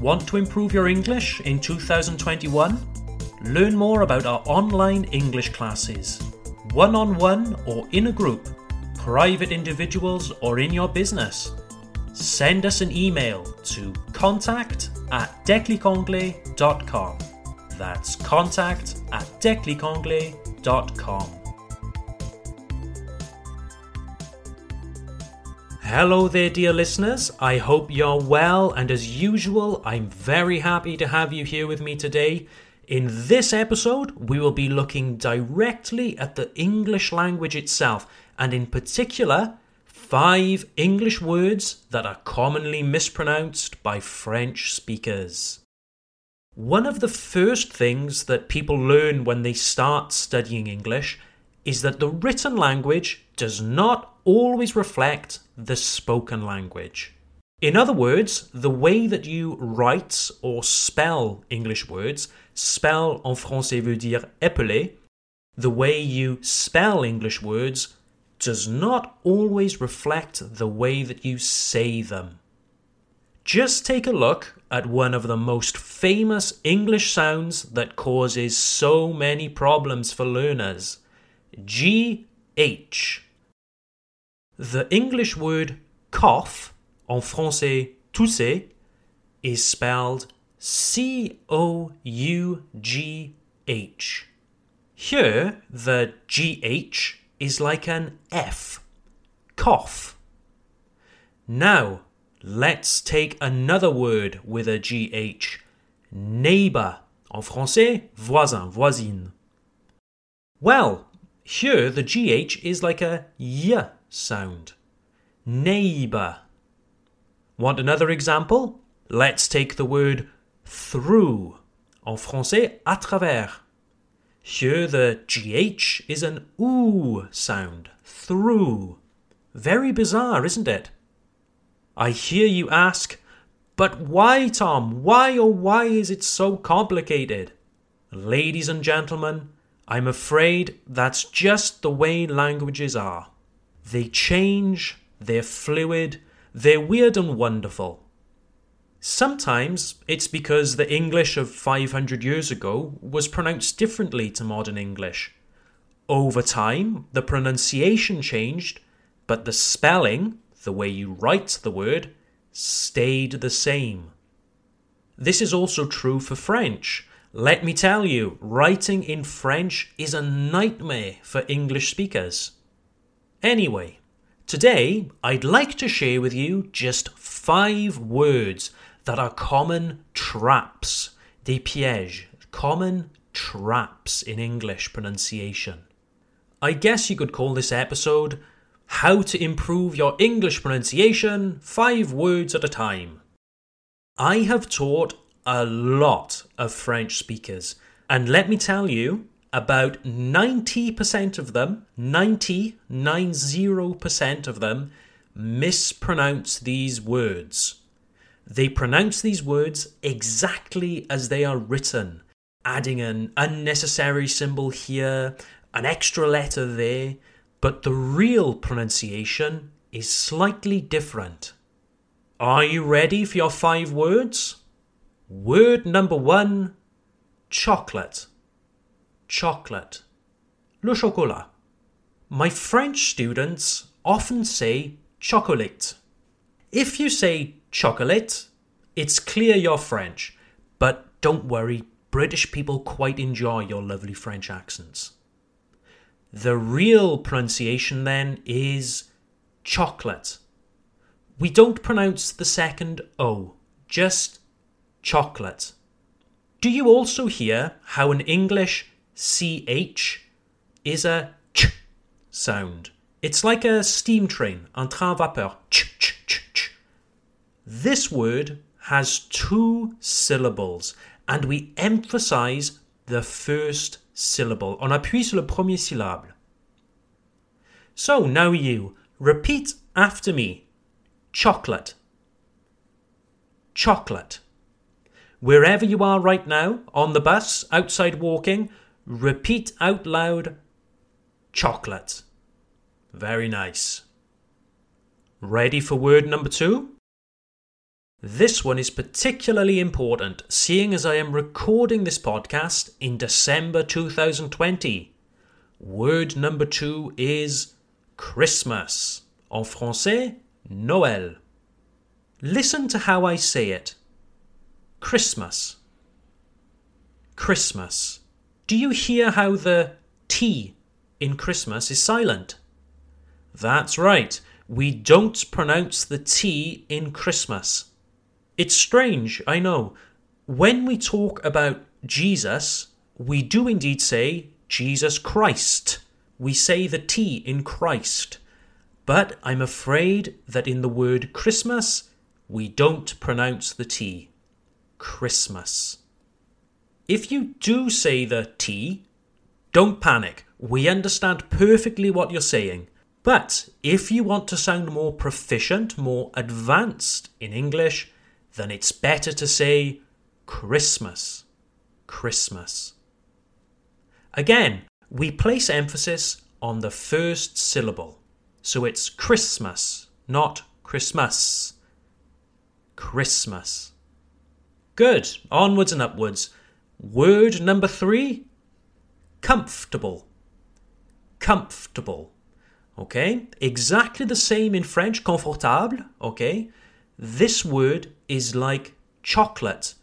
Want to improve your English in 2021? Learn more about our online English classes, one on one or in a group, private individuals or in your business. Send us an email to contact at declicanglais.com. That's contact at declicanglais.com. Hello there, dear listeners. I hope you're well, and as usual, I'm very happy to have you here with me today. In this episode, we will be looking directly at the English language itself, and in particular, five English words that are commonly mispronounced by French speakers. One of the first things that people learn when they start studying English is that the written language does not always reflect the spoken language. In other words, the way that you write or spell English words, spell en français veut dire épeler, the way you spell English words does not always reflect the way that you say them. Just take a look at one of the most famous English sounds that causes so many problems for learners GH. The English word cough, en français tousser, is spelled C O U G H. Here, the GH is like an F. Cough. Now, let's take another word with a GH. Neighbor. En français, voisin, voisine. Well, here, the GH is like a Y sound. Neighbor. Want another example? Let's take the word through. En français, à travers. Here, the GH is an OO sound. Through. Very bizarre, isn't it? I hear you ask, but why, Tom? Why, oh, why is it so complicated? Ladies and gentlemen, I'm afraid that's just the way languages are. They change, they're fluid, they're weird and wonderful. Sometimes it's because the English of 500 years ago was pronounced differently to modern English. Over time, the pronunciation changed, but the spelling, the way you write the word, stayed the same. This is also true for French. Let me tell you, writing in French is a nightmare for English speakers. Anyway, today I'd like to share with you just five words that are common traps, des pièges, common traps in English pronunciation. I guess you could call this episode How to Improve Your English Pronunciation Five Words at a Time. I have taught a lot of French speakers. And let me tell you, about 90% of them, 90, 90% of them, mispronounce these words. They pronounce these words exactly as they are written, adding an unnecessary symbol here, an extra letter there, but the real pronunciation is slightly different. Are you ready for your five words? Word number one chocolate. Chocolate. Le chocolat. My French students often say chocolate. If you say chocolate, it's clear you're French, but don't worry, British people quite enjoy your lovely French accents. The real pronunciation then is chocolate. We don't pronounce the second O, just chocolate. Do you also hear how an English CH is a ch sound? It's like a steam train, un train vapeur. Ch, ch, ch, ch. This word has two syllables and we emphasize the first syllable. On appuie sur le premier syllabe. So now you repeat after me. Chocolate. Chocolate. Wherever you are right now, on the bus, outside walking, repeat out loud chocolate. Very nice. Ready for word number two? This one is particularly important, seeing as I am recording this podcast in December 2020. Word number two is Christmas. En français, Noël. Listen to how I say it Christmas. Christmas. Do you hear how the T in Christmas is silent? That's right, we don't pronounce the T in Christmas. It's strange, I know. When we talk about Jesus, we do indeed say Jesus Christ. We say the T in Christ. But I'm afraid that in the word Christmas, we don't pronounce the T. Christmas. If you do say the T, don't panic. We understand perfectly what you're saying. But if you want to sound more proficient, more advanced in English, then it's better to say Christmas. Christmas. Again, we place emphasis on the first syllable. So it's Christmas, not Christmas. Christmas. Good. Onwards and upwards. Word number three comfortable. Comfortable. Okay? Exactly the same in French, confortable. Okay? This word is like chocolate,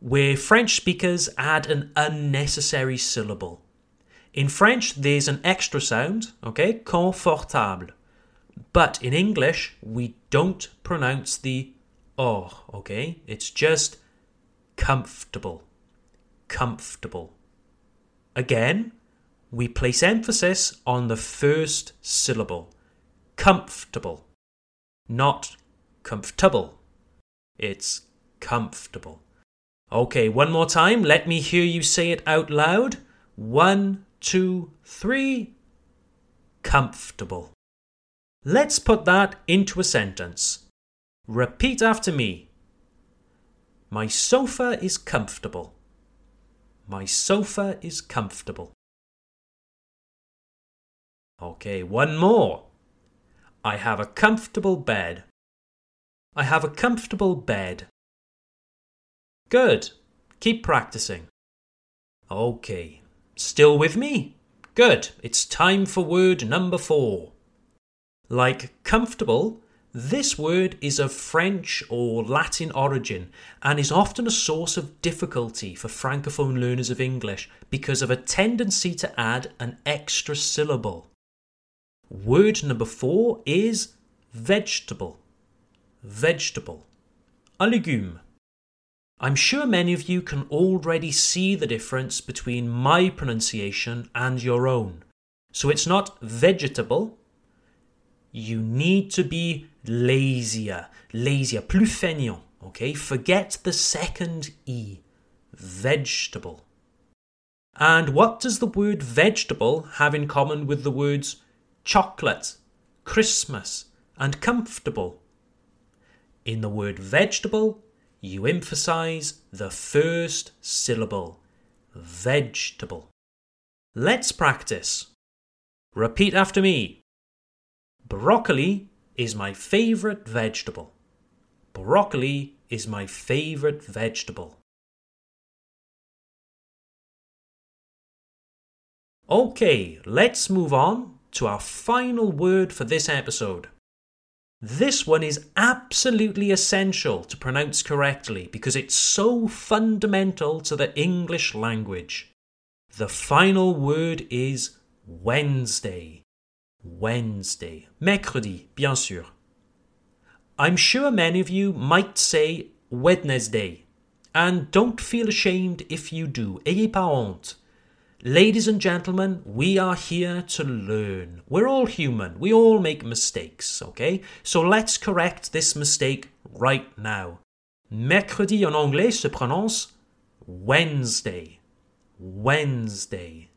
where French speakers add an unnecessary syllable. In French, there's an extra sound, okay, confortable. But in English, we don't pronounce the or, okay? It's just comfortable. Comfortable. Again, we place emphasis on the first syllable. Comfortable. Not comfortable. It's comfortable. Okay, one more time. Let me hear you say it out loud. One, two, three. Comfortable. Let's put that into a sentence. Repeat after me. My sofa is comfortable. My sofa is comfortable. Okay, one more. I have a comfortable bed. I have a comfortable bed. Good. Keep practicing. Okay. Still with me? Good. It's time for word number four. Like comfortable, this word is of French or Latin origin and is often a source of difficulty for Francophone learners of English because of a tendency to add an extra syllable. Word number four is vegetable vegetable, a legume. I'm sure many of you can already see the difference between my pronunciation and your own. So it's not vegetable. You need to be lazier, lazier, plus feignant, okay? Forget the second E. Vegetable. And what does the word vegetable have in common with the words chocolate, Christmas, and comfortable? In the word vegetable, you emphasize the first syllable. Vegetable. Let's practice. Repeat after me. Broccoli is my favorite vegetable. Broccoli is my favorite vegetable. Okay, let's move on to our final word for this episode. This one is absolutely essential to pronounce correctly because it's so fundamental to the English language. The final word is Wednesday. Wednesday. Mercredi, bien sûr. I'm sure many of you might say Wednesday, and don't feel ashamed if you do. Ayez pas honte. Ladies and gentlemen, we are here to learn. We're all human. We all make mistakes, okay? So let's correct this mistake right now. Mercredi en anglais se prononce Wednesday. Wednesday.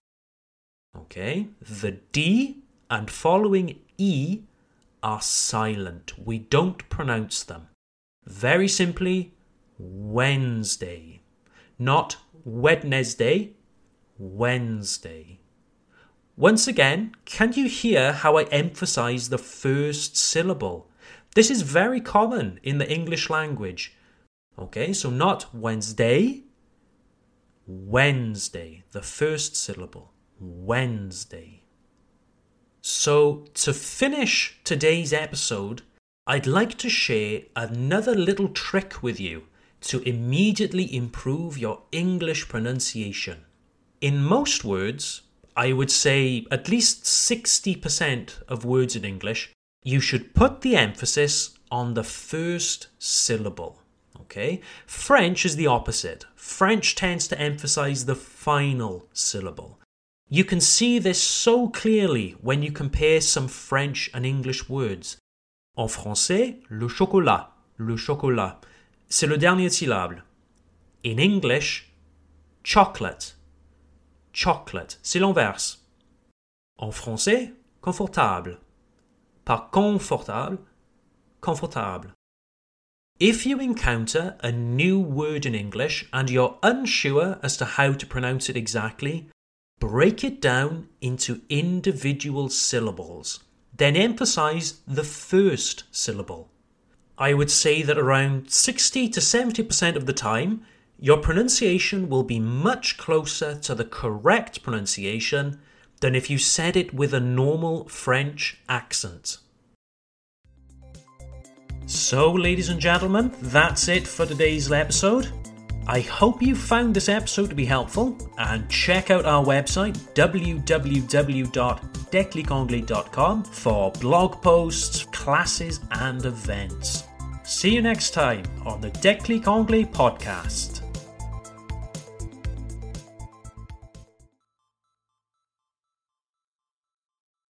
Okay? The D and following E are silent. We don't pronounce them. Very simply, Wednesday. Not Wednesday, Wednesday. Once again, can you hear how I emphasize the first syllable? This is very common in the English language. Okay, so not Wednesday, Wednesday, the first syllable. Wednesday. So, to finish today's episode, I'd like to share another little trick with you to immediately improve your English pronunciation. In most words, I would say at least 60% of words in English, you should put the emphasis on the first syllable. Okay? French is the opposite. French tends to emphasize the final syllable. You can see this so clearly when you compare some French and English words. En français, le chocolat, le chocolat, c'est le dernier syllabe. In English, chocolate, chocolate, c'est l'inverse. En français, confortable. Pas confortable, confortable. If you encounter a new word in English and you're unsure as to how to pronounce it exactly, break it down into individual syllables. Then emphasize the first syllable. I would say that around 60 to 70% of the time, your pronunciation will be much closer to the correct pronunciation than if you said it with a normal French accent. So, ladies and gentlemen, that's it for today's episode. I hope you found this episode to be helpful and check out our website www.declicanglais.com for blog posts, classes, and events. See you next time on the Declic Anglais podcast.